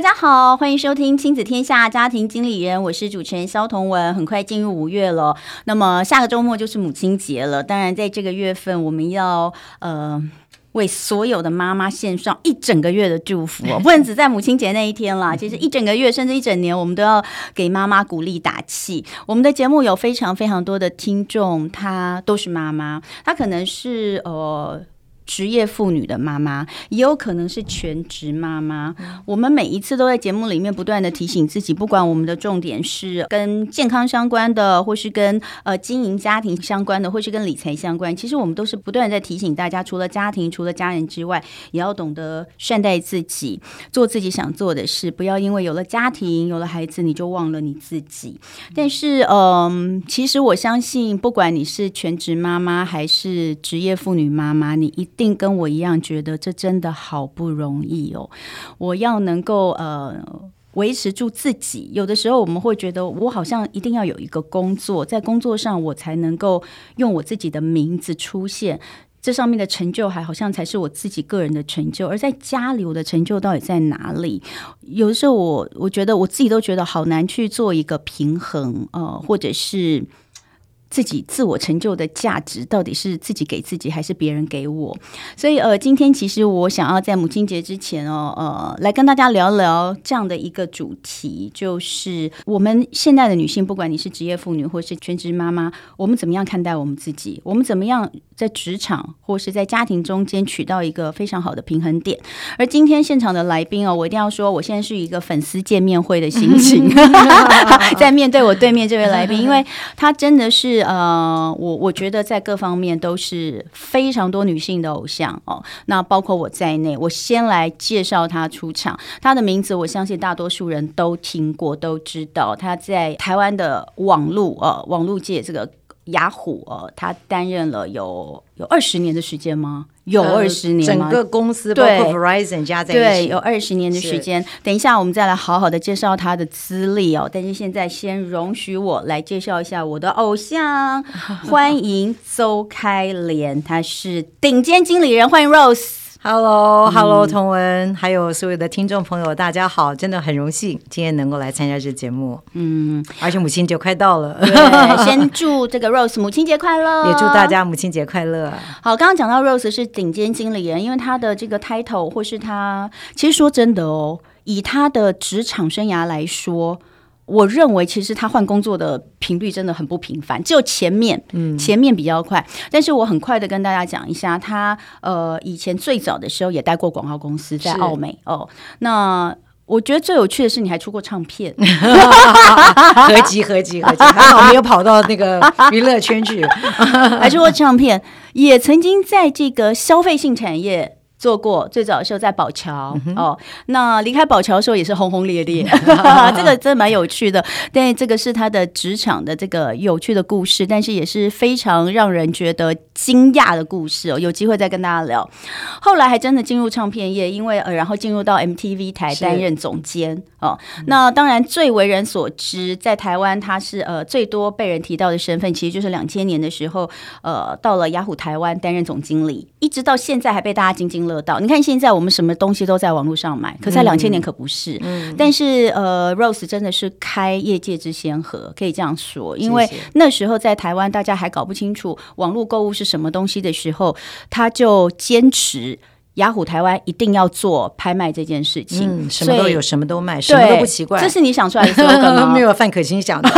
大家好，欢迎收听亲子天下家庭经理人，我是主持人肖同文。很快进入五月了，那么下个周末就是母亲节了。当然，在这个月份，我们要呃为所有的妈妈献上一整个月的祝福，不能只在母亲节那一天啦。其实一整个月，甚至一整年，我们都要给妈妈鼓励打气。我们的节目有非常非常多的听众，她都是妈妈，她可能是呃。职业妇女的妈妈，也有可能是全职妈妈。我们每一次都在节目里面不断的提醒自己，不管我们的重点是跟健康相关的，或是跟呃经营家庭相关的，或是跟理财相关，其实我们都是不断在提醒大家，除了家庭，除了家人之外，也要懂得善待自己，做自己想做的事，不要因为有了家庭，有了孩子，你就忘了你自己。但是，嗯，其实我相信，不管你是全职妈妈还是职业妇女妈妈，你一定跟我一样觉得这真的好不容易哦！我要能够呃维持住自己，有的时候我们会觉得我好像一定要有一个工作，在工作上我才能够用我自己的名字出现，这上面的成就还好像才是我自己个人的成就，而在家里我的成就到底在哪里？有的时候我我觉得我自己都觉得好难去做一个平衡，呃，或者是。自己自我成就的价值到底是自己给自己还是别人给我？所以呃，今天其实我想要在母亲节之前哦，呃，来跟大家聊聊这样的一个主题，就是我们现在的女性，不管你是职业妇女或是全职妈妈，我们怎么样看待我们自己？我们怎么样在职场或是在家庭中间取到一个非常好的平衡点？而今天现场的来宾哦，我一定要说，我现在是一个粉丝见面会的心情，在面对我对面这位来宾，因为他真的是。呃，我我觉得在各方面都是非常多女性的偶像哦。那包括我在内，我先来介绍她出场。她的名字，我相信大多数人都听过，都知道。她在台湾的网络呃网络界这个。雅虎哦，他担任了有有二十年的时间吗？有二十年吗？整个公司包括 Verizon 加在一起，对，有二十年的时间。等一下，我们再来好好的介绍他的资历哦。但是现在先容许我来介绍一下我的偶像，欢迎邹开莲，他是顶尖经理人，欢迎 Rose。Hello，Hello，彤雯，还有所有的听众朋友，大家好，真的很荣幸今天能够来参加这节目。嗯，而且母亲节快到了，先祝这个 Rose 母亲节快乐，也祝大家母亲节快乐。好，刚刚讲到 Rose 是顶尖经理人，因为她的这个 title 或是她，其实说真的哦，以她的职场生涯来说。我认为其实他换工作的频率真的很不频繁，只有前面，嗯，前面比较快。但是我很快的跟大家讲一下，他呃以前最早的时候也待过广告公司，在澳美哦。那我觉得最有趣的是，你还出过唱片，合集合集合集，还好没有跑到那个娱乐圈去，还出过唱片，也曾经在这个消费性产业。做过最早的时候在宝桥、嗯、哦，那离开宝桥的时候也是轰轰烈烈，这个真的蛮有趣的。但这个是他的职场的这个有趣的故事，但是也是非常让人觉得惊讶的故事哦。有机会再跟大家聊。后来还真的进入唱片业，因为呃，然后进入到 MTV 台担任总监哦。那当然最为人所知，在台湾他是呃最多被人提到的身份，其实就是两千年的时候，呃，到了雅虎台湾担任总经理，一直到现在还被大家津津。乐道，你看现在我们什么东西都在网络上买，可在两千年可不是。嗯，但是呃，Rose 真的是开业界之先河，可以这样说，因为那时候在台湾大家还搞不清楚网络购物是什么东西的时候，他就坚持雅虎台湾一定要做拍卖这件事情，嗯，什么都有，什么都卖，什么都不奇怪。这是你想出来的。没有范可欣想的，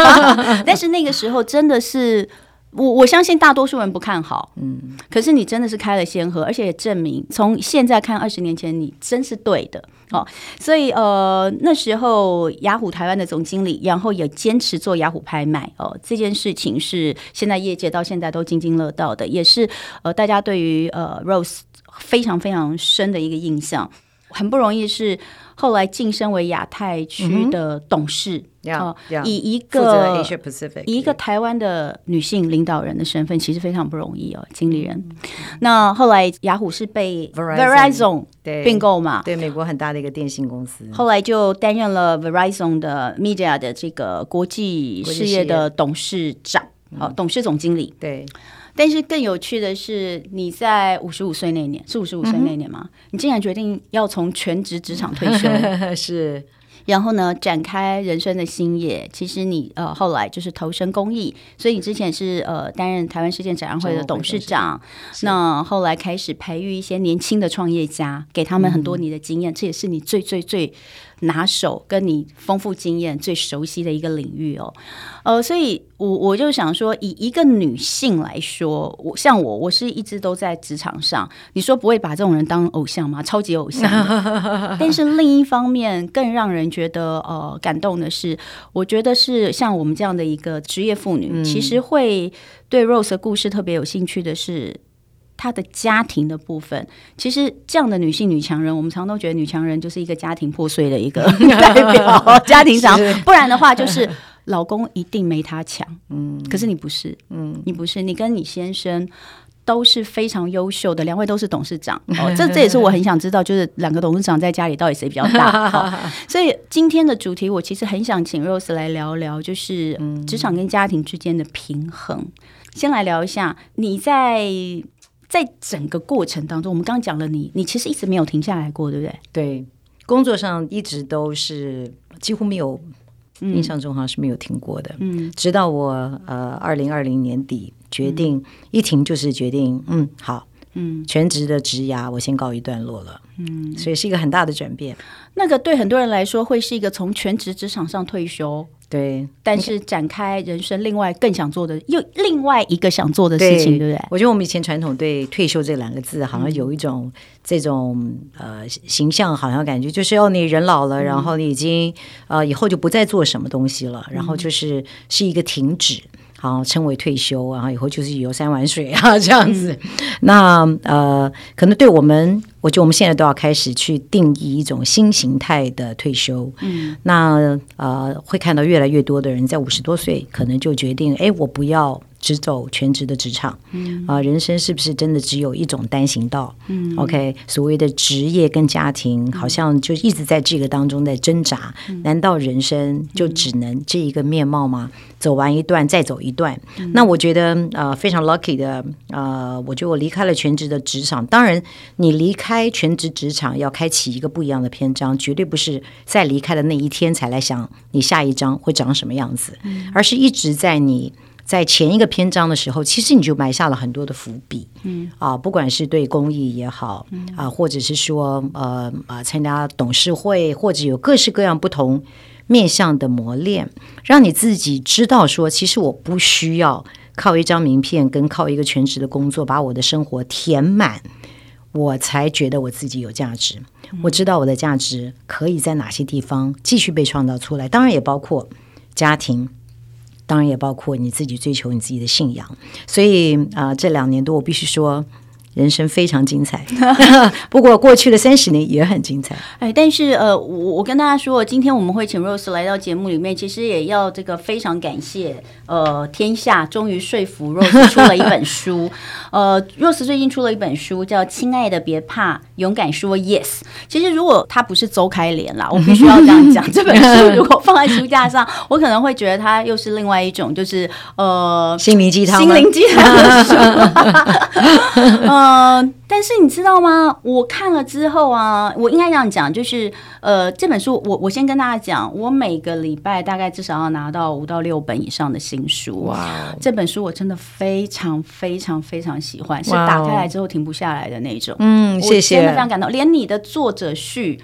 但是那个时候真的是。我我相信大多数人不看好，嗯，可是你真的是开了先河，而且也证明从现在看二十年前你真是对的哦。所以呃那时候雅虎台湾的总经理，然后也坚持做雅虎拍卖哦，这件事情是现在业界到现在都津津乐道的，也是呃大家对于呃 Rose 非常非常深的一个印象。很不容易是后来晋升为亚太区的董事。嗯 Yeah, yeah. 以一个以一个台湾的女性领导人的身份，其实非常不容易哦，经理人。嗯、那后来雅虎是被 Verizon 并购嘛？对，美国很大的一个电信公司。后来就担任了 Verizon 的 Media 的这个国际事业的董事长，好，董事总经理。对。但是更有趣的是，你在五十五岁那年，是五十五岁那年吗？嗯、你竟然决定要从全职职场退休？是。然后呢，展开人生的新业。其实你呃后来就是投身公益，所以你之前是呃担任台湾世界展览会的董事长。那后来开始培育一些年轻的创业家，给他们很多你的经验，嗯、这也是你最最最。拿手跟你丰富经验最熟悉的一个领域哦，呃，所以我我就想说，以一个女性来说，我像我，我是一直都在职场上，你说不会把这种人当偶像吗？超级偶像。但是另一方面，更让人觉得呃感动的是，我觉得是像我们这样的一个职业妇女，嗯、其实会对 Rose 的故事特别有兴趣的是。她的家庭的部分，其实这样的女性女强人，我们常都觉得女强人就是一个家庭破碎的一个 代表，家庭长，不然的话就是 老公一定没她强。嗯，可是你不是，嗯，你不是，你跟你先生都是非常优秀的，两位都是董事长。哦，这这也是我很想知道，就是两个董事长在家里到底谁比较大。哦，所以今天的主题，我其实很想请 Rose 来聊聊，就是职场跟家庭之间的平衡。先来聊一下你在。在整个过程当中，我们刚刚讲了你，你其实一直没有停下来过，对不对？对，工作上一直都是几乎没有，嗯、印象中好像是没有停过的。嗯，直到我呃二零二零年底决定、嗯、一停就是决定，嗯，好，嗯，全职的职涯我先告一段落了。嗯，所以是一个很大的转变。那个对很多人来说会是一个从全职职场上退休。对，但是展开人生另外更想做的，又另外一个想做的事情，对，对不对？我觉得我们以前传统对退休这两个字，好像有一种这种呃形象，好像感觉就是哦，你人老了，嗯、然后你已经呃以后就不再做什么东西了，然后就是是一个停止。好，称为退休，然后以后就是游山玩水啊，这样子。嗯、那呃，可能对我们，我觉得我们现在都要开始去定义一种新形态的退休。嗯，那呃，会看到越来越多的人在五十多岁，可能就决定，哎，我不要。只走全职的职场，嗯啊，人生是不是真的只有一种单行道？嗯，OK，所谓的职业跟家庭，好像就一直在这个当中在挣扎。嗯、难道人生就只能这一个面貌吗？嗯、走完一段再走一段？嗯、那我觉得呃非常 lucky 的呃，我觉得我离开了全职的职场。当然，你离开全职职场要开启一个不一样的篇章，绝对不是在离开的那一天才来想你下一章会长什么样子，嗯、而是一直在你。在前一个篇章的时候，其实你就埋下了很多的伏笔，嗯啊，不管是对公益也好，嗯、啊，或者是说呃啊参加董事会，或者有各式各样不同面向的磨练，让你自己知道说，其实我不需要靠一张名片跟靠一个全职的工作把我的生活填满，我才觉得我自己有价值。嗯、我知道我的价值可以在哪些地方继续被创造出来，当然也包括家庭。当然也包括你自己追求你自己的信仰，所以啊、呃，这两年多我必须说。人生非常精彩，不过过去的三十年也很精彩。哎，但是呃，我我跟大家说，今天我们会请 Rose 来到节目里面，其实也要这个非常感谢呃，天下终于说服 Rose 出了一本书。呃，Rose 最近出了一本书，叫《亲爱的别怕，勇敢说 Yes》。其实如果它不是周开莲啦，我必须 要这样讲，这本书如果放在书架上，我可能会觉得它又是另外一种，就是呃，心灵鸡汤，心灵鸡汤的书。呃，但是你知道吗？我看了之后啊，我应该这样讲，就是呃，这本书我我先跟大家讲，我每个礼拜大概至少要拿到五到六本以上的新书。哇这本书我真的非常非常非常喜欢，是打开来之后停不下来的那种。嗯，谢谢，非常感动。连你的作者序，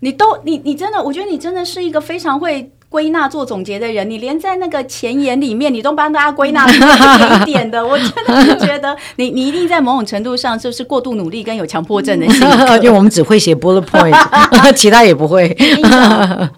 你都你你真的，我觉得你真的是一个非常会。归纳做总结的人，你连在那个前言里面，你都帮大家归纳一点一点的，我真的是觉得 你你一定在某种程度上就是过度努力跟有强迫症的性格，因 为我们只会写 bullet point，其他也不会。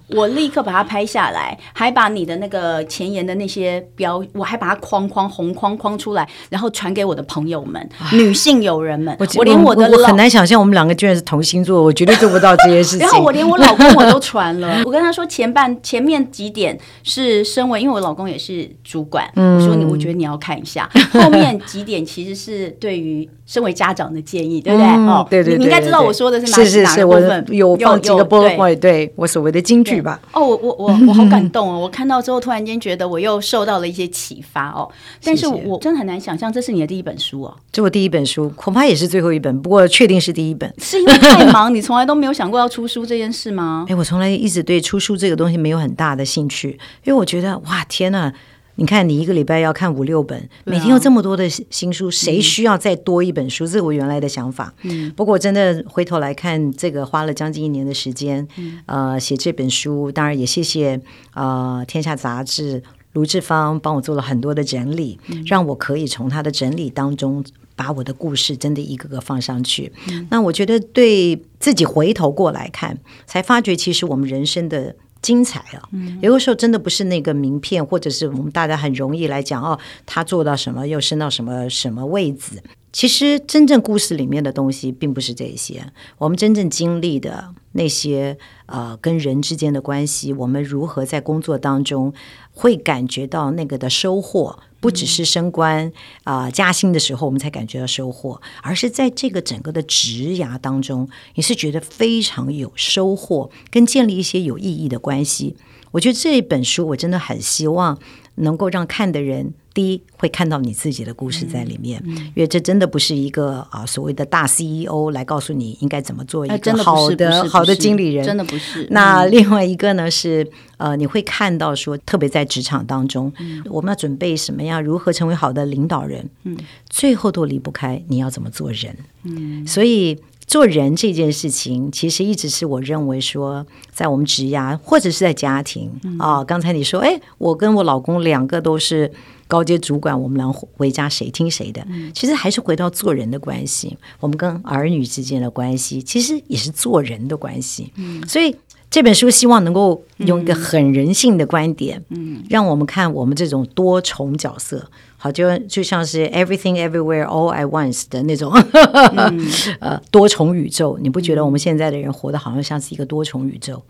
我立刻把它拍下来，还把你的那个前言的那些标，我还把它框框红框框出来，然后传给我的朋友们，女性友人们。我，我连我的我，我很难想象我们两个居然是同星座，我绝对做不到这些事情。然后我连我老公我都传了，我跟他说前半前面几点是身为，因为我老公也是主管，嗯、我说你我觉得你要看一下，后面几点其实是对于。身为家长的建议，对不对？嗯、哦，对对，对，对，对，你应该知道我说的是哪哪个部分。我有放几个 bullet point，对我所谓的金句吧。哦，我我我 我好感动哦！我看到之后，突然间觉得我又受到了一些启发哦。但是我真的很难想象，这是你的第一本书哦。这我第一本书，恐怕也是最后一本，不过确定是第一本。是因为太忙，你从来都没有想过要出书这件事吗？哎，我从来一直对出书这个东西没有很大的兴趣，因为我觉得哇，天呐！你看，你一个礼拜要看五六本，每天有这么多的新书，谁需要再多一本书？这是我原来的想法。嗯，不过真的回头来看，这个花了将近一年的时间，呃，写这本书，当然也谢谢呃天下杂志卢志芳帮我做了很多的整理，让我可以从他的整理当中把我的故事真的一个个放上去。那我觉得对自己回头过来看，才发觉其实我们人生的。精彩啊！有的时候真的不是那个名片，或者是我们大家很容易来讲哦，他做到什么，又升到什么什么位置。其实真正故事里面的东西并不是这些，我们真正经历的那些呃，跟人之间的关系，我们如何在工作当中会感觉到那个的收获。不只是升官啊、呃、加薪的时候，我们才感觉到收获，而是在这个整个的职涯当中，你是觉得非常有收获，跟建立一些有意义的关系。我觉得这本书我真的很希望能够让看的人。第一，会看到你自己的故事在里面，嗯嗯、因为这真的不是一个啊所谓的大 CEO 来告诉你应该怎么做一个好的、呃、好的经理人，真的不是。那另外一个呢是呃，你会看到说，特别在职场当中，嗯、我们要准备什么样，如何成为好的领导人，嗯，最后都离不开你要怎么做人，嗯，所以。做人这件事情，其实一直是我认为说，在我们职涯或者是在家庭啊、哦。刚才你说，哎，我跟我老公两个都是高阶主管，我们俩回家谁听谁的？其实还是回到做人的关系，我们跟儿女之间的关系，其实也是做人的关系。所以这本书希望能够用一个很人性的观点，嗯让我们看我们这种多重角色。好，就就像是 Everything Everywhere All at Once 的那种，嗯、呃，多重宇宙。你不觉得我们现在的人活得好像像是一个多重宇宙？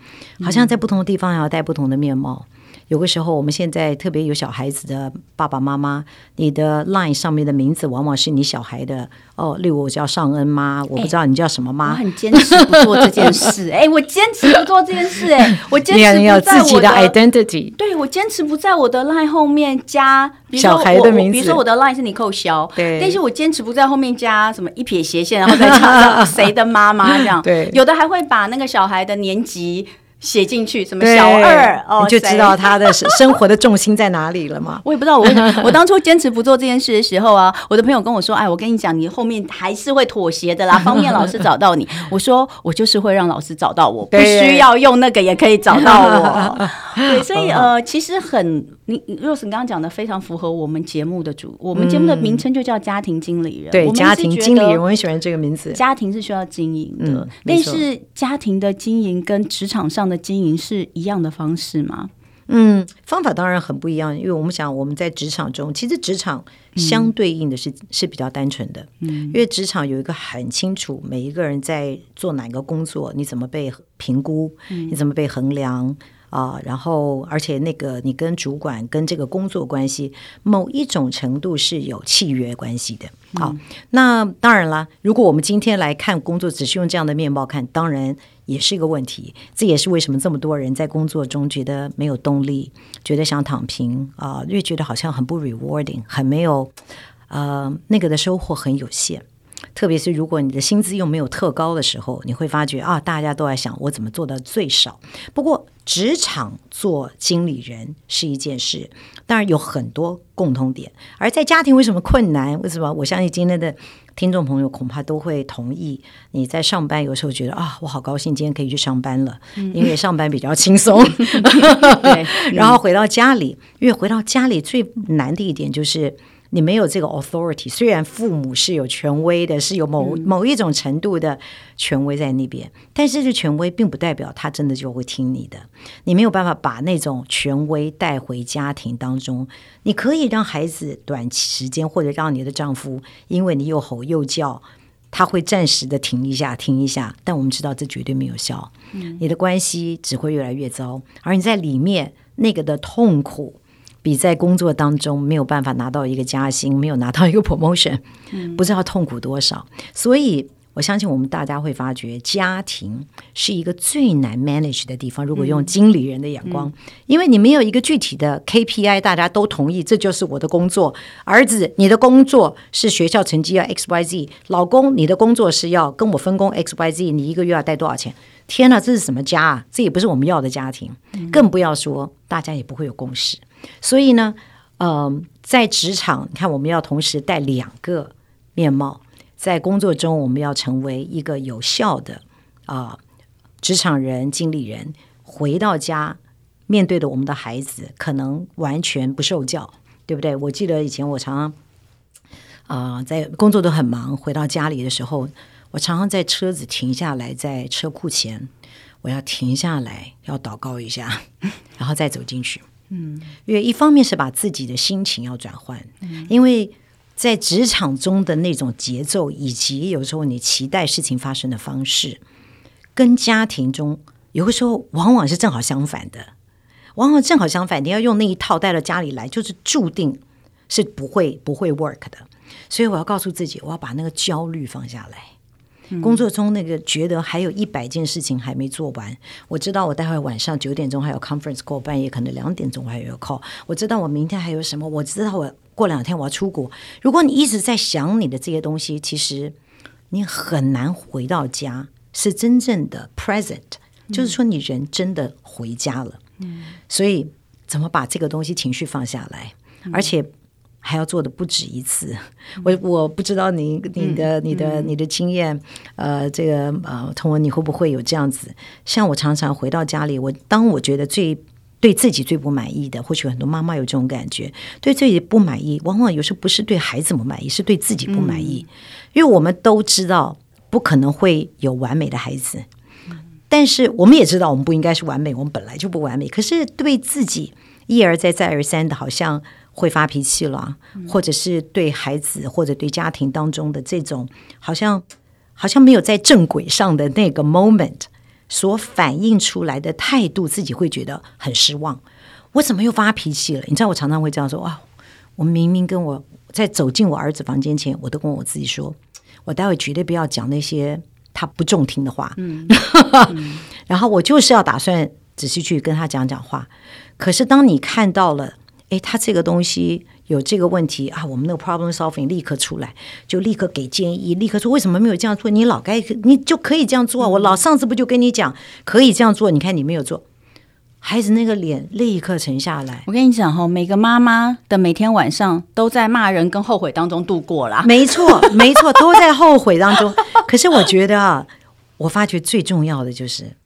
好像在不同的地方要戴不同的面貌。有个时候，我们现在特别有小孩子的爸爸妈妈，你的 Line 上面的名字往往是你小孩的哦。例如我叫尚恩妈，我不知道你叫什么妈。我很坚持不做这件事，哎，我坚持不做这件事，哎，我坚持不在我的你有自己的 identity。对，我坚持不在我的 Line 后面加小孩的名字，比如说我的 Line 是尼寇萧，对，但是我坚持不在后面加什么一撇斜线，然后再加谁的妈妈这样。对，有的还会把那个小孩的年级。写进去什么小二哦，你就知道 他的生活的重心在哪里了嘛？我也不知道我，我 我当初坚持不做这件事的时候啊，我的朋友跟我说：“哎，我跟你讲，你后面还是会妥协的啦，方便老师找到你。”我说：“我就是会让老师找到我，不需要用那个也可以找到我。”对，所以呃，其实很你 Rose 刚刚讲的非常符合我们节目的主，我们节目的名称就叫家庭经理人。对，家庭经理人，我很喜欢这个名字。家庭是需要经营的，但是家庭的经营跟职场上的。经营是一样的方式吗？嗯，方法当然很不一样，因为我们想我们在职场中，其实职场相对应的是、嗯、是比较单纯的，嗯，因为职场有一个很清楚，每一个人在做哪个工作，你怎么被评估，嗯、你怎么被衡量。啊，然后而且那个你跟主管跟这个工作关系，某一种程度是有契约关系的。好，嗯、那当然了，如果我们今天来看工作，只是用这样的面貌看，当然也是一个问题。这也是为什么这么多人在工作中觉得没有动力，觉得想躺平啊，越觉得好像很不 rewarding，很没有呃那个的收获很有限。特别是如果你的薪资又没有特高的时候，你会发觉啊，大家都在想我怎么做到最少。不过，职场做经理人是一件事，当然有很多共通点。而在家庭为什么困难？为什么？我相信今天的听众朋友恐怕都会同意。你在上班有时候觉得啊，我好高兴今天可以去上班了，因为上班比较轻松。对，然后回到家里，因为回到家里最难的一点就是。你没有这个 authority，虽然父母是有权威的，是有某某一种程度的权威在那边，但是这权威并不代表他真的就会听你的。你没有办法把那种权威带回家庭当中。你可以让孩子短时间，或者让你的丈夫，因为你又吼又叫，他会暂时的停一下，停一下。但我们知道这绝对没有效，你的关系只会越来越糟，而你在里面那个的痛苦。比在工作当中没有办法拿到一个加薪，没有拿到一个 promotion，不知道痛苦多少。嗯。所以我相信我们大家会发觉，家庭是一个最难 manage 的地方。如果用经理人的眼光，因为你没有一个具体的 KPI，大家都同意这就是我的工作。儿子，你的工作是学校成绩要 XYZ；老公，你的工作是要跟我分工 XYZ。你一个月要带多少钱？天哪，这是什么家啊？这也不是我们要的家庭，更不要说大家也不会有共识。所以呢，嗯、在职场，你看我们要同时带两个面貌，在工作中我们要成为一个有效的啊、职场人、经理人。回到家，面对的我们的孩子，可能完全不受教，对不对？我记得以前我常常啊、在工作都很忙，回到家里的时候，我常常在车子停下来，在车库前，我要停下来，要祷告一下，然后再走进去。嗯，因为一方面是把自己的心情要转换，嗯，因为在职场中的那种节奏，以及有时候你期待事情发生的方式，跟家庭中有的时候往往是正好相反的，往往正好相反。你要用那一套带到家里来，就是注定是不会不会 work 的。所以我要告诉自己，我要把那个焦虑放下来。工作中那个觉得还有一百件事情还没做完，我知道我待会晚上九点钟还有 conference call，半夜可能两点钟还有 call，我知道我明天还有什么，我知道我过两天我要出国。如果你一直在想你的这些东西，其实你很难回到家，是真正的 present，就是说你人真的回家了。嗯，所以怎么把这个东西情绪放下来，而且。还要做的不止一次，我我不知道你你的你的你的经验，呃，这个呃，童文你会不会有这样子？像我常常回到家里，我当我觉得最对自己最不满意的，或许很多妈妈有这种感觉，对自己不满意，往往有时候不是对孩子不满意，是对自己不满意，因为我们都知道不可能会有完美的孩子，但是我们也知道我们不应该是完美，我们本来就不完美，可是对自己一而再再而三的，好像。会发脾气了，或者是对孩子或者对家庭当中的这种好像好像没有在正轨上的那个 moment 所反映出来的态度，自己会觉得很失望。我怎么又发脾气了？你知道，我常常会这样说：哇，我明明跟我在走进我儿子房间前，我都跟我自己说，我待会绝对不要讲那些他不中听的话。嗯，然后我就是要打算仔细去跟他讲讲话。可是当你看到了。哎，他这个东西有这个问题啊，我们那个 problem solving 立刻出来，就立刻给建议，立刻说为什么没有这样做？你老该你就可以这样做啊！我老上次不就跟你讲可以这样做？你看你没有做，孩子那个脸立刻沉下来。我跟你讲哈，每个妈妈的每天晚上都在骂人跟后悔当中度过啦。没错，没错，都在后悔当中。可是我觉得啊，我发觉最重要的就是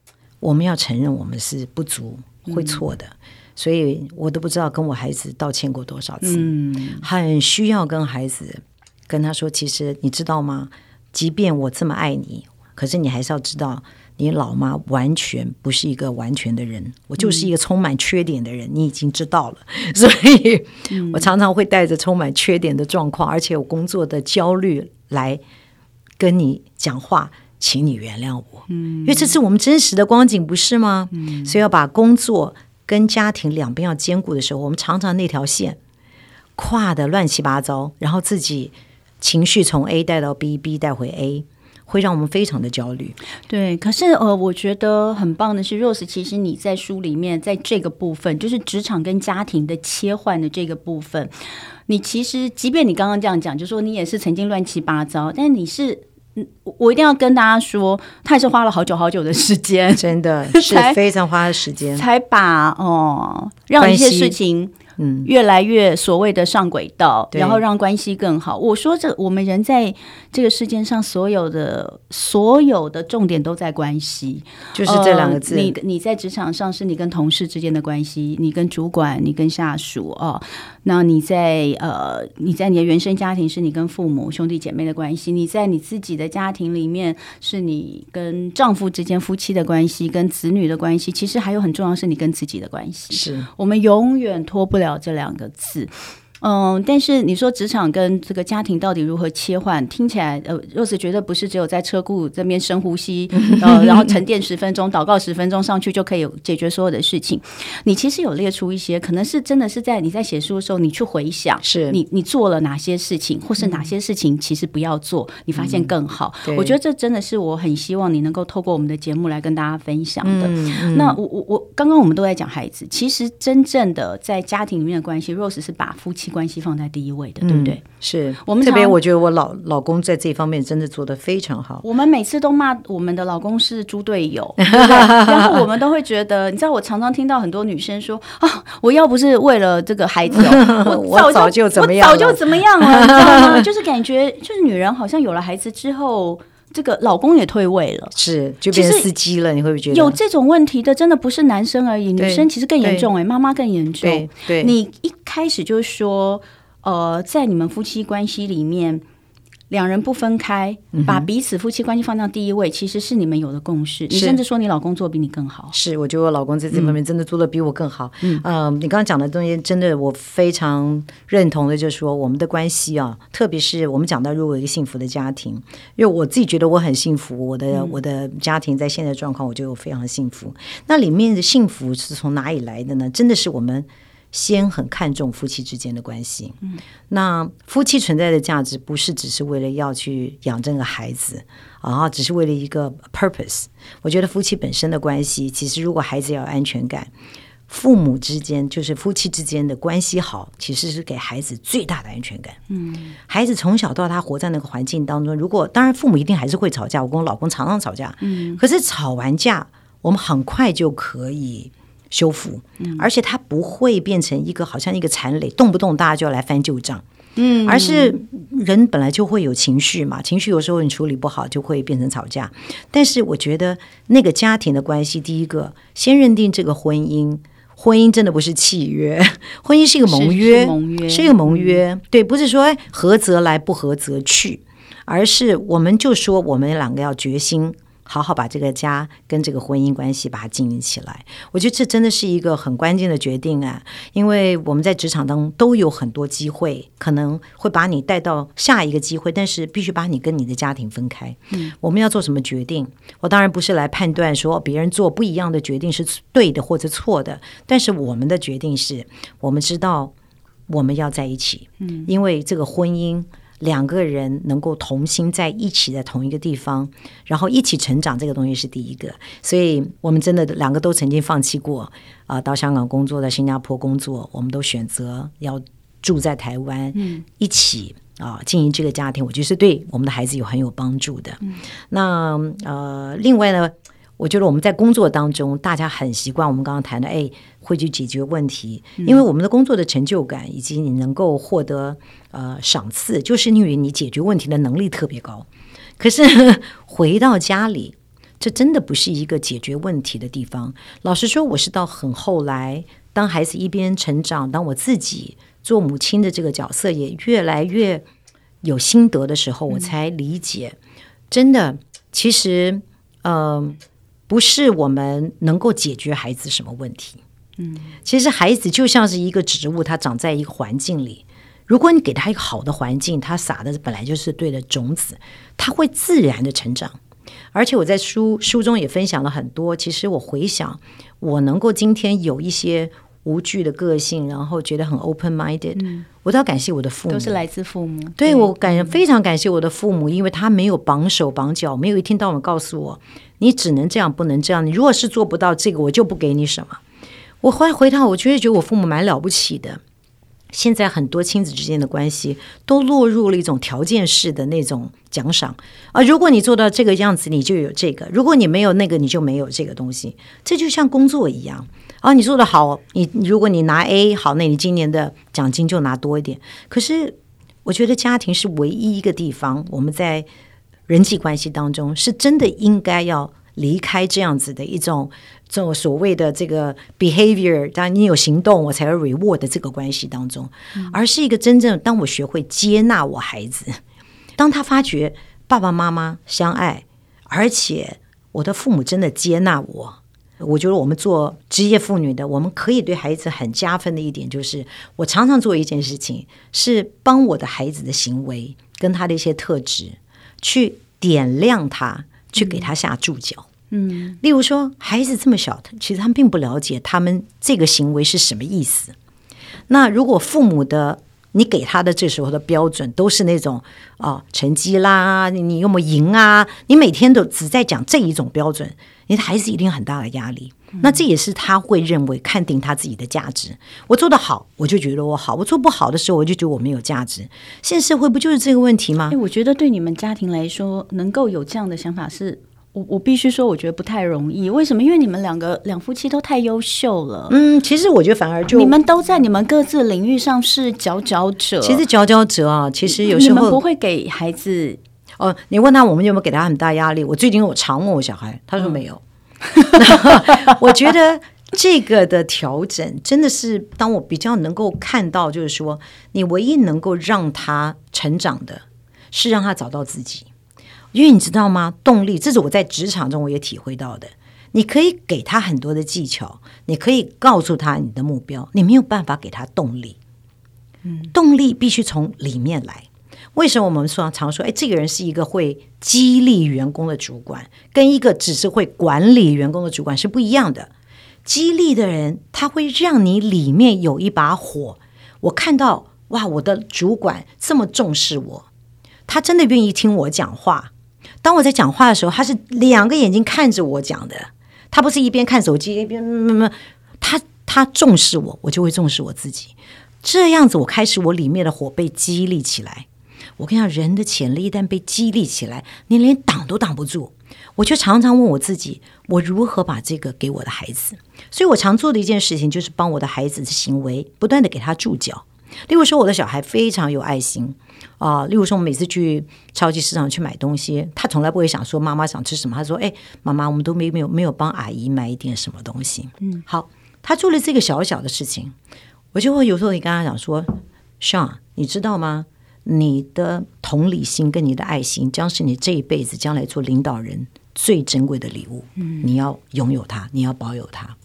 我们要承认我们是不足，会错的。嗯所以我都不知道跟我孩子道歉过多少次，嗯，很需要跟孩子跟他说，其实你知道吗？即便我这么爱你，可是你还是要知道，你老妈完全不是一个完全的人，我就是一个充满缺点的人，你已经知道了。所以我常常会带着充满缺点的状况，而且有工作的焦虑来跟你讲话，请你原谅我，嗯，因为这是我们真实的光景，不是吗？嗯，所以要把工作。跟家庭两边要兼顾的时候，我们常常那条线跨得乱七八糟，然后自己情绪从 A 带到 B，B 带回 A，会让我们非常的焦虑。对，可是呃，我觉得很棒的是，Rose，其实你在书里面在这个部分，就是职场跟家庭的切换的这个部分。你其实即便你刚刚这样讲，就说你也是曾经乱七八糟，但你是。我一定要跟大家说，他也是花了好久好久的时间，真的是非常花的时间，才把哦让一些事情。嗯，越来越所谓的上轨道，然后让关系更好。我说这我们人在这个世界上所有的所有的重点都在关系，就是这两个字。呃、你你在职场上是你跟同事之间的关系，你跟主管，你跟下属哦。那你在呃你在你的原生家庭是你跟父母兄弟姐妹的关系，你在你自己的家庭里面是你跟丈夫之间夫妻的关系，跟子女的关系。其实还有很重要是你跟自己的关系。是我们永远脱不了。这两个字。嗯，但是你说职场跟这个家庭到底如何切换？听起来，呃，Rose 觉得不是只有在车库这边深呼吸，呃，然后沉淀十分钟，祷告十分钟上去就可以解决所有的事情。你其实有列出一些，可能是真的是在你在写书的时候，你去回想，是你你做了哪些事情，或是哪些事情其实不要做，嗯、你发现更好。我觉得这真的是我很希望你能够透过我们的节目来跟大家分享的。嗯嗯、那我我我刚刚我们都在讲孩子，其实真正的在家庭里面的关系，Rose 是把夫妻。关系放在第一位的，对不对？嗯、是我们这边，我觉得我老老公在这方面真的做得非常好。我们每次都骂我们的老公是猪队友，对对然后我们都会觉得，你知道，我常常听到很多女生说啊，我要不是为了这个孩子，我早就，我早就怎么样，我早就怎么样了，你知道吗？就是感觉，就是女人好像有了孩子之后。这个老公也退位了，是就变成司机了。你会不会觉得有这种问题的？真的不是男生而已，女生其实更严重哎，妈妈更严重。对，对你一开始就说，呃，在你们夫妻关系里面。两人不分开，把彼此夫妻关系放到第一位，嗯、其实是你们有的共识。你甚至说你老公做比你更好。是，我觉得我老公在这方面真的做的比我更好。嗯，呃、你刚刚讲的东西，真的我非常认同的，就是说我们的关系啊，特别是我们讲到如果一个幸福的家庭，因为我自己觉得我很幸福，我的、嗯、我的家庭在现在状况，我觉得我非常的幸福。那里面的幸福是从哪里来的呢？真的是我们。先很看重夫妻之间的关系，嗯，那夫妻存在的价值不是只是为了要去养这个孩子啊，只是为了一个 purpose。我觉得夫妻本身的关系，其实如果孩子要有安全感，父母之间就是夫妻之间的关系好，其实是给孩子最大的安全感。嗯，孩子从小到他活在那个环境当中，如果当然父母一定还是会吵架，我跟我老公常常吵架，嗯，可是吵完架，我们很快就可以。修复，而且它不会变成一个好像一个残垒，动不动大家就要来翻旧账。嗯，而是人本来就会有情绪嘛，情绪有时候你处理不好就会变成吵架。但是我觉得那个家庭的关系，第一个先认定这个婚姻，婚姻真的不是契约，婚姻是一个盟约，是，是盟约，是一个盟约。嗯、对，不是说合则来，不合则去，而是我们就说我们两个要决心。好好把这个家跟这个婚姻关系把它经营起来，我觉得这真的是一个很关键的决定啊！因为我们在职场当中都有很多机会，可能会把你带到下一个机会，但是必须把你跟你的家庭分开。嗯，我们要做什么决定？我当然不是来判断说别人做不一样的决定是对的或者错的，但是我们的决定是我们知道我们要在一起。嗯，因为这个婚姻。两个人能够同心在一起，在同一个地方，然后一起成长，这个东西是第一个。所以，我们真的两个都曾经放弃过啊、呃，到香港工作，在新加坡工作，我们都选择要住在台湾，嗯，一起啊、呃、经营这个家庭。我觉得是对我们的孩子有很有帮助的。嗯、那呃，另外呢，我觉得我们在工作当中，大家很习惯我们刚刚谈的，哎。会去解决问题，因为我们的工作的成就感以及你能够获得呃赏赐，就是因为你解决问题的能力特别高。可是 回到家里，这真的不是一个解决问题的地方。老实说，我是到很后来，当孩子一边成长，当我自己做母亲的这个角色也越来越有心得的时候，我才理解，真的，其实嗯、呃，不是我们能够解决孩子什么问题。嗯，其实孩子就像是一个植物，它长在一个环境里。如果你给他一个好的环境，他撒的本来就是对的种子，他会自然的成长。而且我在书书中也分享了很多。其实我回想，我能够今天有一些无惧的个性，然后觉得很 open minded，嗯，我都要感谢我的父母，都是来自父母。对，对我感非常感谢我的父母，因为他没有绑手绑脚，没有一天到晚告诉我，你只能这样，不能这样。你如果是做不到这个，我就不给你什么。我后来回头，我确实觉得我父母蛮了不起的，现在很多亲子之间的关系都落入了一种条件式的那种奖赏啊！如果你做到这个样子，你就有这个；如果你没有那个，你就没有这个东西。这就像工作一样啊！你做得好，你如果你拿 A 好，那你今年的奖金就拿多一点。可是，我觉得家庭是唯一一个地方，我们在人际关系当中是真的应该要离开这样子的一种。这种所谓的这个 behavior，当你有行动，我才有 reward 的这个关系当中，而是一个真正当我学会接纳我孩子，当他发觉爸爸妈妈相爱，而且我的父母真的接纳我，我觉得我们做职业妇女的，我们可以对孩子很加分的一点就是，我常常做一件事情，是帮我的孩子的行为跟他的一些特质，去点亮他，去给他下注脚。嗯，例如说，孩子这么小，其实他们并不了解他们这个行为是什么意思。那如果父母的你给他的这时候的标准都是那种哦，成绩啦，你有没有赢啊？你每天都只在讲这一种标准，你的孩子一定很大的压力。那这也是他会认为看定他自己的价值。我做得好，我就觉得我好；我做不好的时候，我就觉得我没有价值。现实社会不就是这个问题吗？哎，我觉得对你们家庭来说，能够有这样的想法是。我我必须说，我觉得不太容易。为什么？因为你们两个两夫妻都太优秀了。嗯，其实我觉得反而就你们都在你们各自领域上是佼佼者。其实佼佼者啊，其实有时候你们不会给孩子哦。你问他，我们有没有给他很大压力？我最近我常问我小孩，他说没有。嗯、我觉得这个的调整真的是，当我比较能够看到，就是说，你唯一能够让他成长的是让他找到自己。因为你知道吗？动力，这是我在职场中我也体会到的。你可以给他很多的技巧，你可以告诉他你的目标，你没有办法给他动力。嗯，动力必须从里面来。为什么我们说常说，哎，这个人是一个会激励员工的主管，跟一个只是会管理员工的主管是不一样的。激励的人，他会让你里面有一把火。我看到，哇，我的主管这么重视我，他真的愿意听我讲话。当我在讲话的时候，他是两个眼睛看着我讲的，他不是一边看手机一边……他他重视我，我就会重视我自己。这样子，我开始我里面的火被激励起来。我跟你讲，人的潜力一旦被激励起来，你连挡都挡不住。我就常常问我自己，我如何把这个给我的孩子？所以我常做的一件事情，就是帮我的孩子的行为不断的给他注脚。例如说，我的小孩非常有爱心。啊、呃，例如说，我每次去超级市场去买东西，他从来不会想说妈妈想吃什么。他说：“哎，妈妈，我们都没没有没有帮阿姨买一点什么东西。”嗯，好，他做了这个小小的事情，我就会有时候会跟他讲说：“Sean，你知道吗？你的同理心跟你的爱心，将是你这一辈子将来做领导人最珍贵的礼物。嗯，你要拥有它，你要保有它。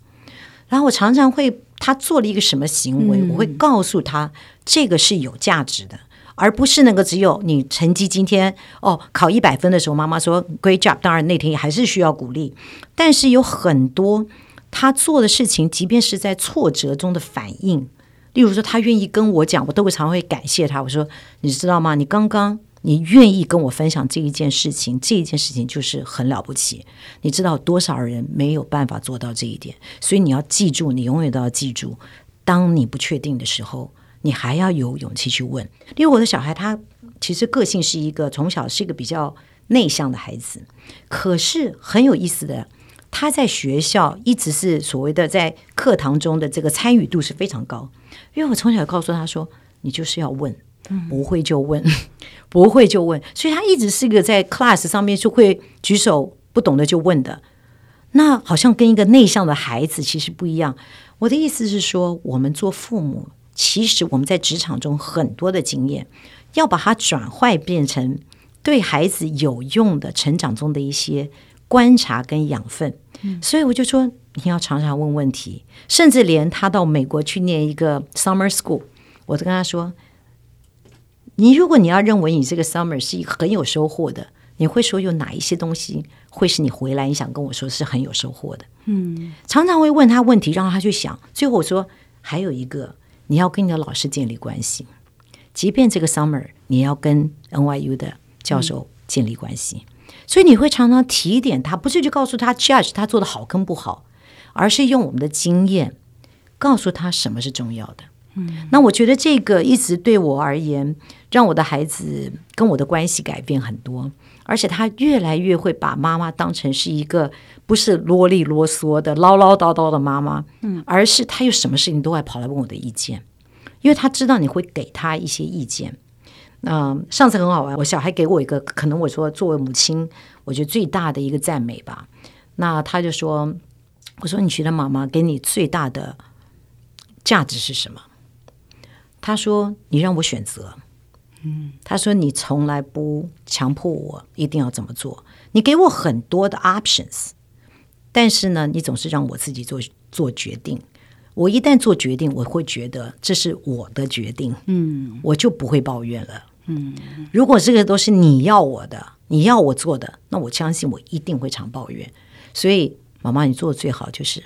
然后我常常会，他做了一个什么行为，嗯、我会告诉他，这个是有价值的。”而不是那个只有你成绩今天哦考一百分的时候，妈妈说 Great job，当然那天也还是需要鼓励。但是有很多他做的事情，即便是在挫折中的反应，例如说他愿意跟我讲，我都会常会感谢他。我说你知道吗？你刚刚你愿意跟我分享这一件事情，这一件事情就是很了不起。你知道多少人没有办法做到这一点？所以你要记住，你永远都要记住，当你不确定的时候。你还要有勇气去问，因为我的小孩他其实个性是一个从小是一个比较内向的孩子，可是很有意思的，他在学校一直是所谓的在课堂中的这个参与度是非常高，因为我从小告诉他说，你就是要问，不会就问，不会就问，所以他一直是一个在 class 上面就会举手，不懂的就问的，那好像跟一个内向的孩子其实不一样。我的意思是说，我们做父母。其实我们在职场中很多的经验，要把它转换变成对孩子有用的成长中的一些观察跟养分。嗯，所以我就说，你要常常问问题，甚至连他到美国去念一个 summer school，我都跟他说，你如果你要认为你这个 summer 是一个很有收获的，你会说有哪一些东西会是你回来你想跟我说是很有收获的？嗯，常常会问他问题，让他去想。最后我说还有一个。你要跟你的老师建立关系，即便这个 summer 你要跟 NYU 的教授建立关系，嗯、所以你会常常提点他，不是去告诉他 judge 他做的好跟不好，而是用我们的经验告诉他什么是重要的。嗯，那我觉得这个一直对我而言，让我的孩子跟我的关系改变很多，而且他越来越会把妈妈当成是一个不是啰里啰嗦的唠唠叨叨的妈妈，嗯，而是他有什么事情都会跑来问我的意见，因为他知道你会给他一些意见。嗯、呃，上次很好玩，我小孩给我一个，可能我说作为母亲，我觉得最大的一个赞美吧。那他就说：“我说你觉得妈妈给你最大的价值是什么？”他说：“你让我选择。”嗯，他说：“你从来不强迫我一定要怎么做，你给我很多的 options，但是呢，你总是让我自己做做决定。我一旦做决定，我会觉得这是我的决定，嗯，我就不会抱怨了。”嗯，如果这个都是你要我的，你要我做的，那我相信我一定会常抱怨。所以，妈妈，你做的最好就是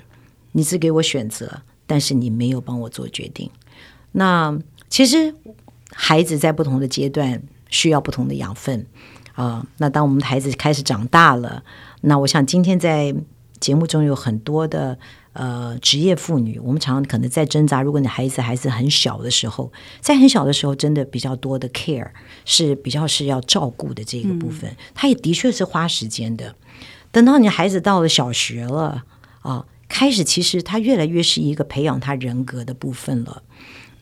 你只给我选择，但是你没有帮我做决定。那其实孩子在不同的阶段需要不同的养分啊、呃。那当我们的孩子开始长大了，那我想今天在节目中有很多的。呃，职业妇女，我们常常可能在挣扎。如果你孩子还是很小的时候，在很小的时候，真的比较多的 care 是比较是要照顾的这个部分，他、嗯、也的确是花时间的。等到你孩子到了小学了啊，开始其实他越来越是一个培养他人格的部分了。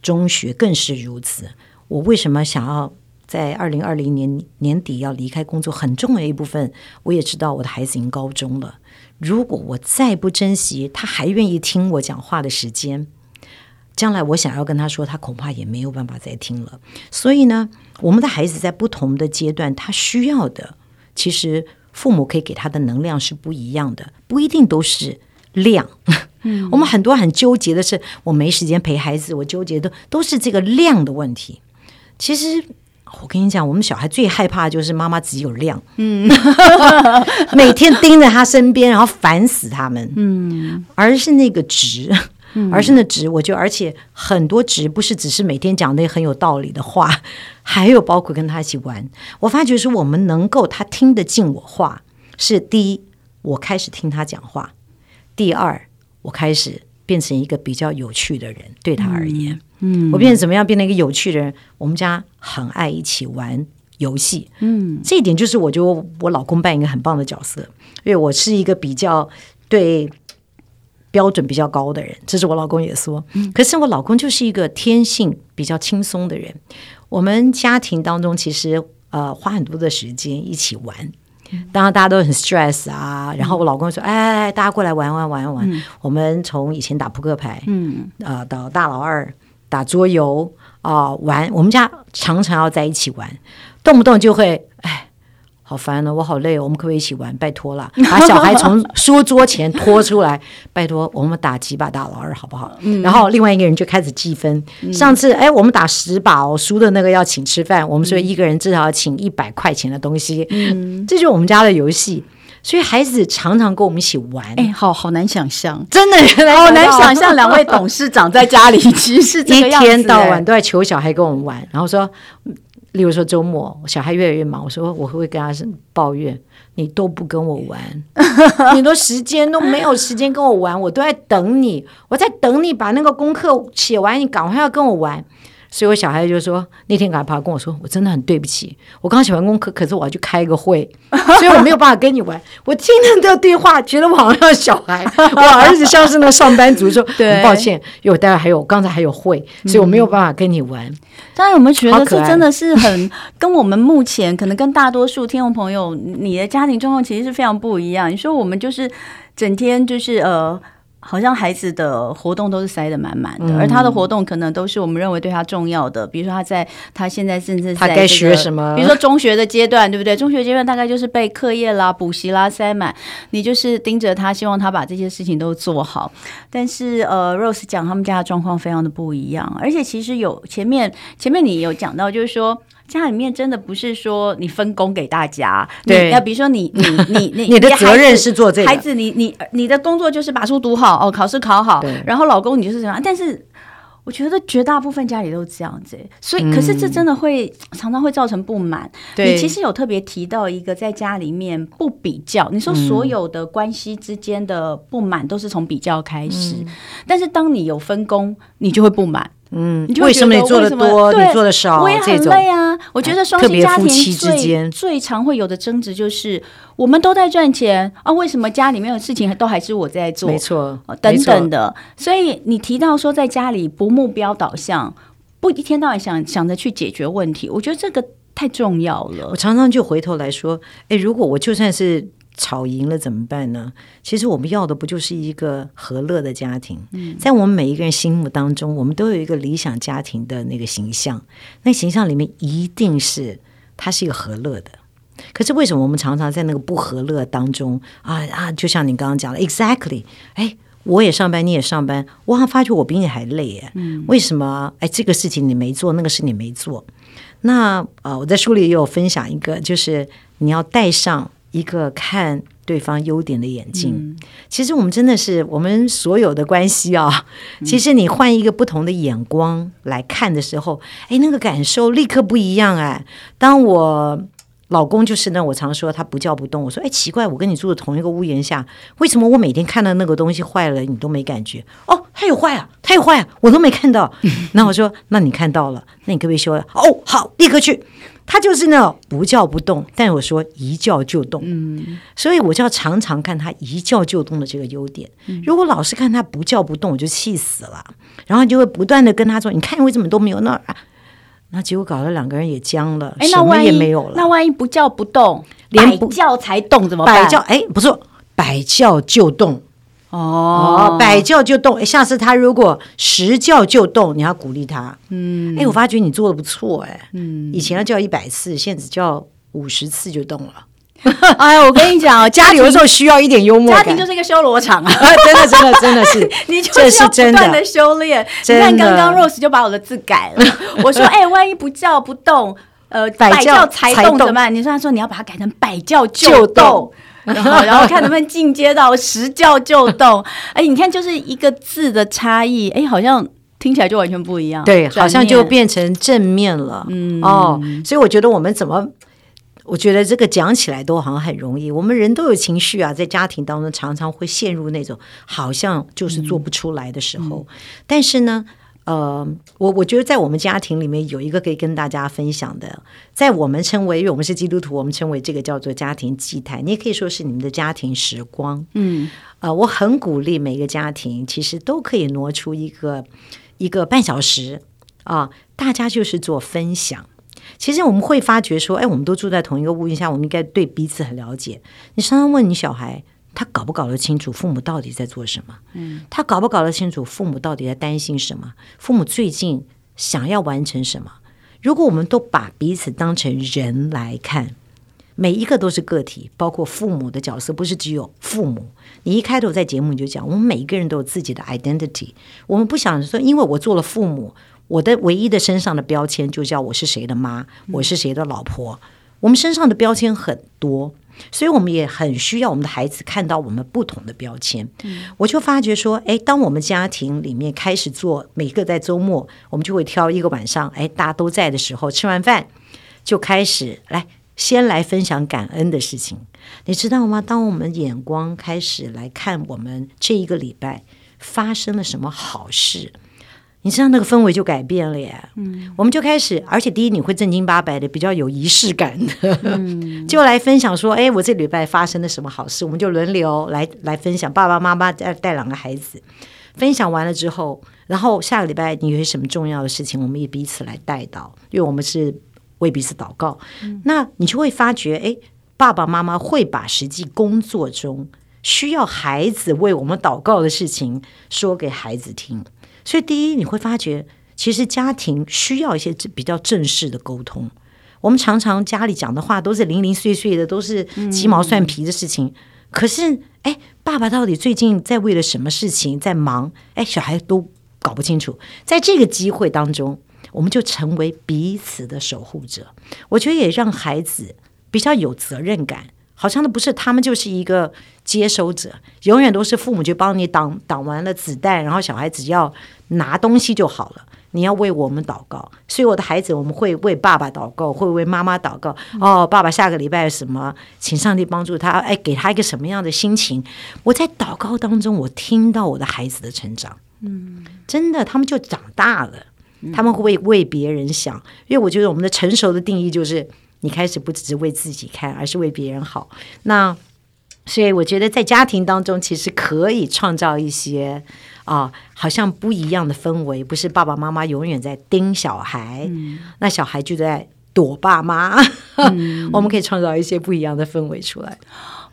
中学更是如此。我为什么想要在二零二零年年底要离开工作？很重要一部分，我也知道我的孩子已经高中了。如果我再不珍惜他还愿意听我讲话的时间，将来我想要跟他说，他恐怕也没有办法再听了。所以呢，我们的孩子在不同的阶段，他需要的，其实父母可以给他的能量是不一样的，不一定都是量。嗯，我们很多很纠结的是，我没时间陪孩子，我纠结的都是这个量的问题。其实。我跟你讲，我们小孩最害怕的就是妈妈只有量，嗯，每天盯着他身边，然后烦死他们，嗯，而是那个值，而是那值，我就而且很多值不是只是每天讲那很有道理的话，还有包括跟他一起玩。我发觉说我们能够他听得进我话，是第一，我开始听他讲话；第二，我开始变成一个比较有趣的人，对他而言。嗯嗯，我变成怎么样？变成一个有趣的人。我们家很爱一起玩游戏。嗯，这一点就是我觉得我老公扮演一个很棒的角色，因为我是一个比较对标准比较高的人。这是我老公也说。可是我老公就是一个天性比较轻松的人。我们家庭当中其实呃花很多的时间一起玩。当然大家都很 stress 啊。然后我老公说：“哎，大家过来玩玩玩玩。嗯”我们从以前打扑克牌，嗯啊、呃，到大老二。打桌游啊、呃，玩，我们家常常要在一起玩，动不动就会，哎，好烦哦，我好累哦，我们可不可以一起玩？拜托了，把小孩从书桌前拖出来，拜托，我们打几把大老二好不好？嗯、然后另外一个人就开始计分。嗯、上次，哎，我们打十把哦，输的那个要请吃饭，我们说一个人至少要请一百块钱的东西。嗯，这就是我们家的游戏。所以孩子常常跟我们一起玩，哎，好好难想象，真的好难想象两位董事长在家里其实是 一天到晚都在求小孩跟我们玩。然后说，例如说周末小孩越来越忙，我说我会不会跟他抱怨，你都不跟我玩，你都时间都没有时间跟我玩，我都在等你，我在等你把那个功课写完，你赶快要跟我玩。所以我小孩就说，那天赶快跑跟我说，我真的很对不起，我刚写完功课，可是我要去开一个会，所以我没有办法跟你玩。我听了这个对话，觉得我好像小孩，我儿子像是那上班族，说 很抱歉，因为我待会还有刚才还有会，所以我没有办法跟你玩。大家有没有觉得这真的是很跟我们目前可能跟大多数听众朋友，你的家庭状况其实是非常不一样。你说我们就是整天就是呃。好像孩子的活动都是塞得满满的，嗯、而他的活动可能都是我们认为对他重要的。比如说他在他现在甚至在、这个、他该学什么？比如说中学的阶段，对不对？中学阶段大概就是被课业啦、补习啦塞满，你就是盯着他，希望他把这些事情都做好。但是呃，Rose 讲他们家的状况非常的不一样，而且其实有前面前面你有讲到，就是说。家里面真的不是说你分工给大家，对，要比如说你你 你你你的责任是做这个，孩子你你你的工作就是把书读好哦，考试考好，然后老公你就是这样。但是我觉得绝大部分家里都这样子，所以可是这真的会常常会造成不满。你其实有特别提到一个在家里面不比较，你说所有的关系之间的不满都是从比较开始，但是当你有分工，你就会不满。嗯，你就为什么你做的多，你做的少？我也很累啊。我觉得双薪家庭最最常会有的争执就是，我们都在赚钱啊，为什么家里面的事情都还是我在做？没错，等等的。所以你提到说，在家里不目标导向，不一天到晚想想着去解决问题，我觉得这个太重要了。我常常就回头来说，哎，如果我就算是。吵赢了怎么办呢？其实我们要的不就是一个和乐的家庭？嗯，在我们每一个人心目当中，我们都有一个理想家庭的那个形象。那形象里面一定是它是一个和乐的。可是为什么我们常常在那个不和乐当中啊啊？就像你刚刚讲的，exactly，哎，我也上班，你也上班，我好像发觉我比你还累耶。嗯，为什么？哎，这个事情你没做，那个事你没做。那呃，我在书里也有分享一个，就是你要带上。一个看对方优点的眼睛，嗯、其实我们真的是我们所有的关系啊。其实你换一个不同的眼光来看的时候，哎，那个感受立刻不一样哎。当我老公就是那，我常说他不叫不动。我说，哎，奇怪，我跟你住的同一个屋檐下，为什么我每天看到那个东西坏了，你都没感觉？哦，他有坏啊，他有坏啊，我都没看到。那我说，那你看到了，那你可不可以修了？哦，好，立刻去。他就是那种不叫不动，但我说一叫就动，嗯，所以我就要常常看他一叫就动的这个优点。嗯、如果老是看他不叫不动，我就气死了。然后就会不断的跟他说：“你看为什么都没有那儿？”那结果搞得两个人也僵了，哎，什么也没有了。那万一不叫不动，连不叫才动怎么办？百叫哎，不是，百叫就动。哦，百叫就动。下次他如果十叫就动，你要鼓励他。嗯，哎，我发觉你做的不错，哎，嗯，以前要叫一百次，现在只叫五十次就动了。哎，我跟你讲，家里有时候需要一点幽默感，家庭就是一个修罗场啊！真的，真的，真的是，你就是要不断的修炼。你看，刚刚 Rose 就把我的字改了。我说，哎，万一不叫不动，呃，百叫才动怎么办？你说，他说你要把它改成百叫就动。然后，然后看能不能进阶到十叫就动。哎，你看，就是一个字的差异，哎，好像听起来就完全不一样。对，好像就变成正面了。嗯，哦，所以我觉得我们怎么，我觉得这个讲起来都好像很容易。我们人都有情绪啊，在家庭当中常常会陷入那种好像就是做不出来的时候。嗯，但是呢。呃，我我觉得在我们家庭里面有一个可以跟大家分享的，在我们称为，因为我们是基督徒，我们称为这个叫做家庭祭坛，你也可以说是你们的家庭时光。嗯，呃，我很鼓励每个家庭其实都可以挪出一个一个半小时啊，大家就是做分享。其实我们会发觉说，哎，我们都住在同一个屋檐下，我们应该对彼此很了解。你常常问你小孩。他搞不搞得清楚父母到底在做什么？嗯，他搞不搞得清楚父母到底在担心什么？父母最近想要完成什么？如果我们都把彼此当成人来看，每一个都是个体，包括父母的角色，不是只有父母。你一开头在节目你就讲，我们每一个人都有自己的 identity。我们不想说，因为我做了父母，我的唯一的身上的标签就叫我是谁的妈，我是谁的老婆。我们身上的标签很多。所以，我们也很需要我们的孩子看到我们不同的标签。嗯，我就发觉说，哎，当我们家庭里面开始做，每个在周末，我们就会挑一个晚上，哎，大家都在的时候，吃完饭就开始来，先来分享感恩的事情。你知道吗？当我们眼光开始来看我们这一个礼拜发生了什么好事。你知道那个氛围就改变了耶，嗯，我们就开始，而且第一你会正经八百的，比较有仪式感的，嗯、就来分享说，哎，我这礼拜发生了什么好事，我们就轮流来来分享。爸爸妈妈带带两个孩子，分享完了之后，然后下个礼拜你有什么重要的事情，我们也彼此来带到，因为我们是为彼此祷告。嗯、那你就会发觉，哎，爸爸妈妈会把实际工作中需要孩子为我们祷告的事情说给孩子听。所以，第一，你会发觉，其实家庭需要一些比较正式的沟通。我们常常家里讲的话都是零零碎碎的，都是鸡毛蒜皮的事情。可是，哎，爸爸到底最近在为了什么事情在忙？哎，小孩都搞不清楚。在这个机会当中，我们就成为彼此的守护者。我觉得也让孩子比较有责任感。好像都不是他们，就是一个接收者，永远都是父母就帮你挡挡完了子弹，然后小孩只要拿东西就好了。你要为我们祷告，所以我的孩子，我们会为爸爸祷告，会为妈妈祷告。哦，爸爸下个礼拜什么，请上帝帮助他，哎，给他一个什么样的心情？我在祷告当中，我听到我的孩子的成长，嗯，真的，他们就长大了。他们会为别人想。因为我觉得我们的成熟的定义就是，你开始不只是为自己看，而是为别人好。那所以我觉得在家庭当中，其实可以创造一些啊，好像不一样的氛围，不是爸爸妈妈永远在盯小孩，嗯、那小孩就在躲爸妈。嗯、我们可以创造一些不一样的氛围出来。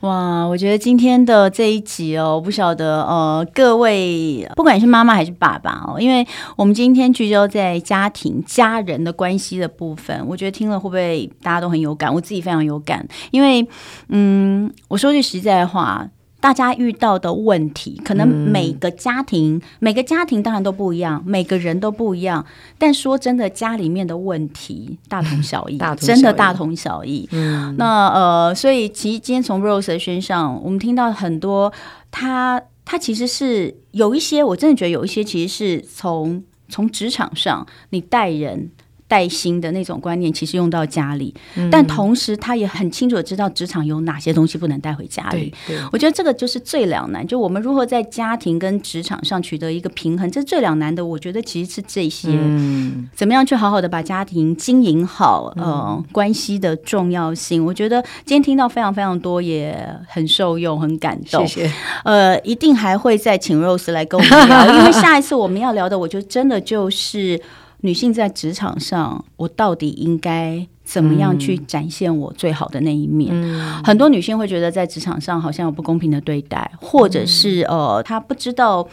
哇，我觉得今天的这一集哦，我不晓得呃，各位不管是妈妈还是爸爸哦，因为我们今天聚焦在家庭、家人的关系的部分，我觉得听了会不会大家都很有感？我自己非常有感，因为嗯，我说句实在话。大家遇到的问题，可能每个家庭、嗯、每个家庭当然都不一样，每个人都不一样。但说真的，家里面的问题大同小异，大同小真的大同小异。嗯，那呃，所以其实今天从 Rose 的身上，我们听到很多他，他他其实是有一些，我真的觉得有一些，其实是从从职场上你带人。带薪的那种观念，其实用到家里，嗯、但同时他也很清楚的知道职场有哪些东西不能带回家里。我觉得这个就是最两难，就我们如何在家庭跟职场上取得一个平衡，这最两难的。我觉得其实是这些，嗯、怎么样去好好的把家庭经营好，嗯、呃，关系的重要性。我觉得今天听到非常非常多，也很受用，很感动。谢谢。呃，一定还会再请 Rose 来跟我们聊，因为下一次我们要聊的，我觉得真的就是。女性在职场上，我到底应该怎么样去展现我最好的那一面？嗯、很多女性会觉得在职场上好像有不公平的对待，或者是呃，她不知道。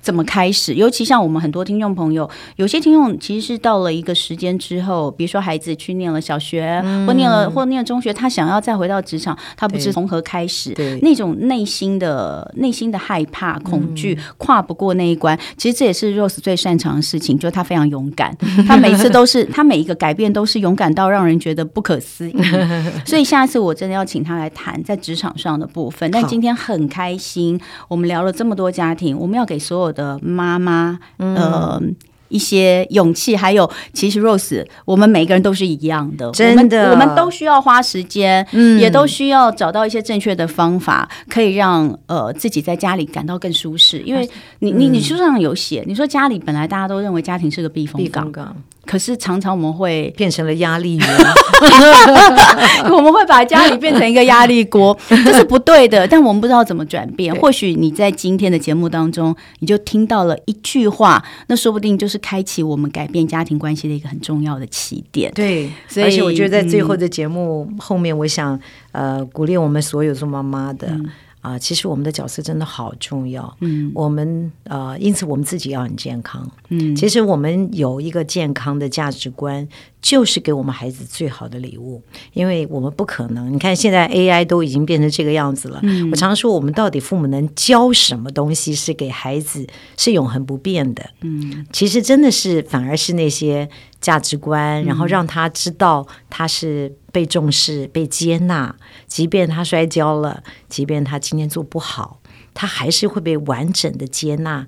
怎么开始？尤其像我们很多听众朋友，有些听众其实是到了一个时间之后，比如说孩子去念了小学，嗯、或念了或念了中学，他想要再回到职场，他不知从何开始，那种内心的内心的害怕、恐惧，嗯、跨不过那一关。其实这也是 Rose 最擅长的事情，就是他非常勇敢，他每次都是 他每一个改变都是勇敢到让人觉得不可思议。所以下一次我真的要请他来谈在职场上的部分。但今天很开心，我们聊了这么多家庭，我们要给所有。的妈妈，呃，一些勇气，还有，其实 Rose，我们每个人都是一样的，真的，我们，我们都需要花时间，嗯，也都需要找到一些正确的方法，可以让呃自己在家里感到更舒适。因为你，你，你书上有写，你说家里本来大家都认为家庭是个避风港。避风港可是常常我们会变成了压力源，我们会把家里变成一个压力锅，这是不对的。但我们不知道怎么转变。或许你在今天的节目当中，你就听到了一句话，那说不定就是开启我们改变家庭关系的一个很重要的起点。对，所以而且我觉得在最后的节目后面，我想、嗯、呃鼓励我们所有做妈妈的。嗯啊，其实我们的角色真的好重要。嗯，我们呃，因此我们自己要很健康。嗯，其实我们有一个健康的价值观，就是给我们孩子最好的礼物。因为我们不可能，你看现在 AI 都已经变成这个样子了。嗯，我常说，我们到底父母能教什么东西是给孩子是永恒不变的？嗯，其实真的是反而是那些。价值观，然后让他知道他是被重视、被接纳，即便他摔跤了，即便他今天做不好，他还是会被完整的接纳、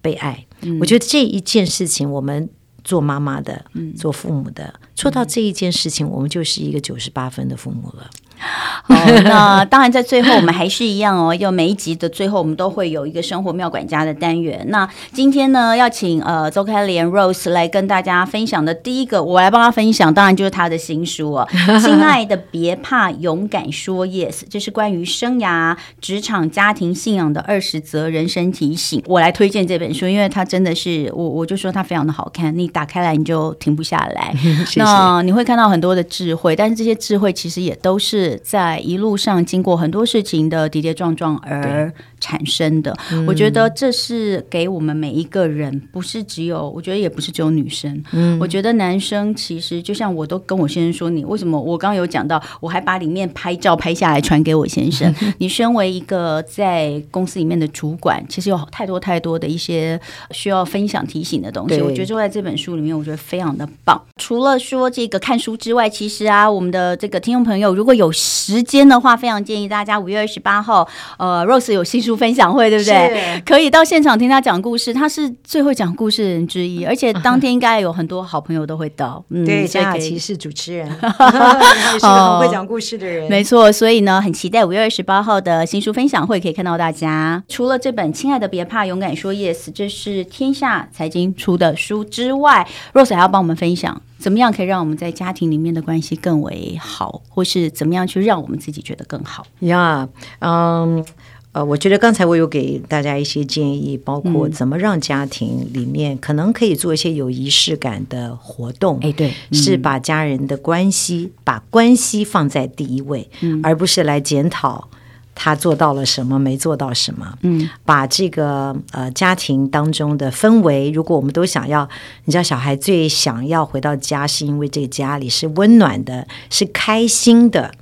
被爱。嗯，我觉得这一件事情，我们做妈妈的、做父母的，做到这一件事情，我们就是一个九十八分的父母了。好，那当然，在最后我们还是一样哦，要每一集的最后，我们都会有一个生活妙管家的单元。那今天呢，要请呃周开莲 Rose 来跟大家分享的第一个，我来帮他分享，当然就是他的新书哦，《亲爱的，别怕，勇敢说 Yes》，这是关于生涯、职场、家庭、信仰的二十则人生提醒。我来推荐这本书，因为它真的是我，我就说它非常的好看，你打开来你就停不下来。谢谢。那你会看到很多的智慧，但是这些智慧其实也都是。在一路上经过很多事情的跌跌撞撞而产生的，嗯、我觉得这是给我们每一个人，不是只有，我觉得也不是只有女生。嗯，我觉得男生其实就像我都跟我先生说，你为什么？我刚刚有讲到，我还把里面拍照拍下来传给我先生。你身为一个在公司里面的主管，其实有太多太多的一些需要分享提醒的东西。我觉得就在这本书里面，我觉得非常的棒。除了说这个看书之外，其实啊，我们的这个听众朋友如果有时间的话，非常建议大家五月二十八号，呃，Rose 有新书书分享会，对不对？可以到现场听他讲故事，他是最会讲故事的人之一，而且当天应该有很多好朋友都会到。嗯，对，江雅琪是主持人，也是个很会讲故事的人。没错，所以呢，很期待五月二十八号的新书分享会，可以看到大家。除了这本《亲爱的别怕，勇敢说 yes》，这是天下财经出的书之外，Rose 还要帮我们分享。怎么样可以让我们在家庭里面的关系更为好，或是怎么样去让我们自己觉得更好？呀，嗯，呃，我觉得刚才我有给大家一些建议，包括怎么让家庭里面可能可以做一些有仪式感的活动。哎，对，是把家人的关系，把关系放在第一位，嗯，而不是来检讨。他做到了什么？没做到什么？嗯，把这个呃家庭当中的氛围，如果我们都想要，你知道，小孩最想要回到家，是因为这个家里是温暖的，是开心的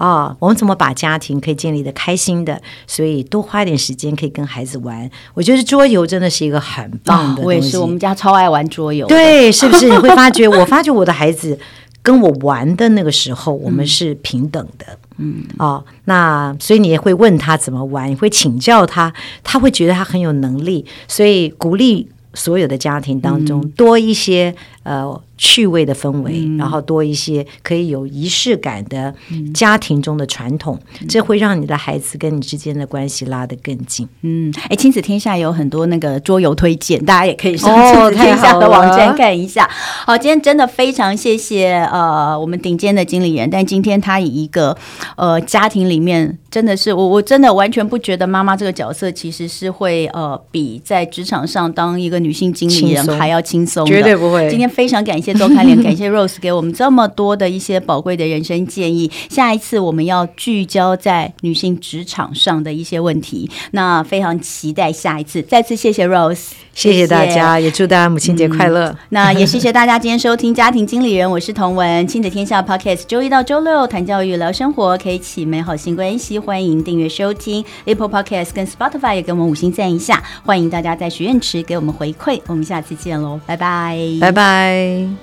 啊、哦。我们怎么把家庭可以建立的开心的？所以多花一点时间可以跟孩子玩。我觉得桌游真的是一个很棒的。哦、我也是，我们家超爱玩桌游。对，是不是？你会发觉，我发觉我的孩子。跟我玩的那个时候，我们是平等的，嗯，哦，那所以你也会问他怎么玩，你会请教他，他会觉得他很有能力，所以鼓励所有的家庭当中多一些呃。趣味的氛围，嗯、然后多一些可以有仪式感的家庭中的传统，嗯、这会让你的孩子跟你之间的关系拉得更近。嗯，哎，亲子天下有很多那个桌游推荐，大家也可以上亲子天下的网站看一下。哦、好，今天真的非常谢谢呃我们顶尖的经理人，但今天他以一个呃家庭里面真的是我我真的完全不觉得妈妈这个角色其实是会呃比在职场上当一个女性经理人还要轻松，绝对不会。今天非常感谢。多开脸，感谢 Rose 给我们这么多的一些宝贵的人生建议。下一次我们要聚焦在女性职场上的一些问题，那非常期待下一次。再次谢谢 Rose，谢谢大家，也祝大家母亲节快乐。嗯、那也谢谢大家今天收听家庭经理人，我是童文，亲子天下 Podcast，周一到周六谈教育、聊生活，开启美好新关系。欢迎订阅收听 Apple Podcast 跟 Spotify，也给我们五星赞一下。欢迎大家在许愿池给我们回馈。我们下次见喽，拜拜，拜拜。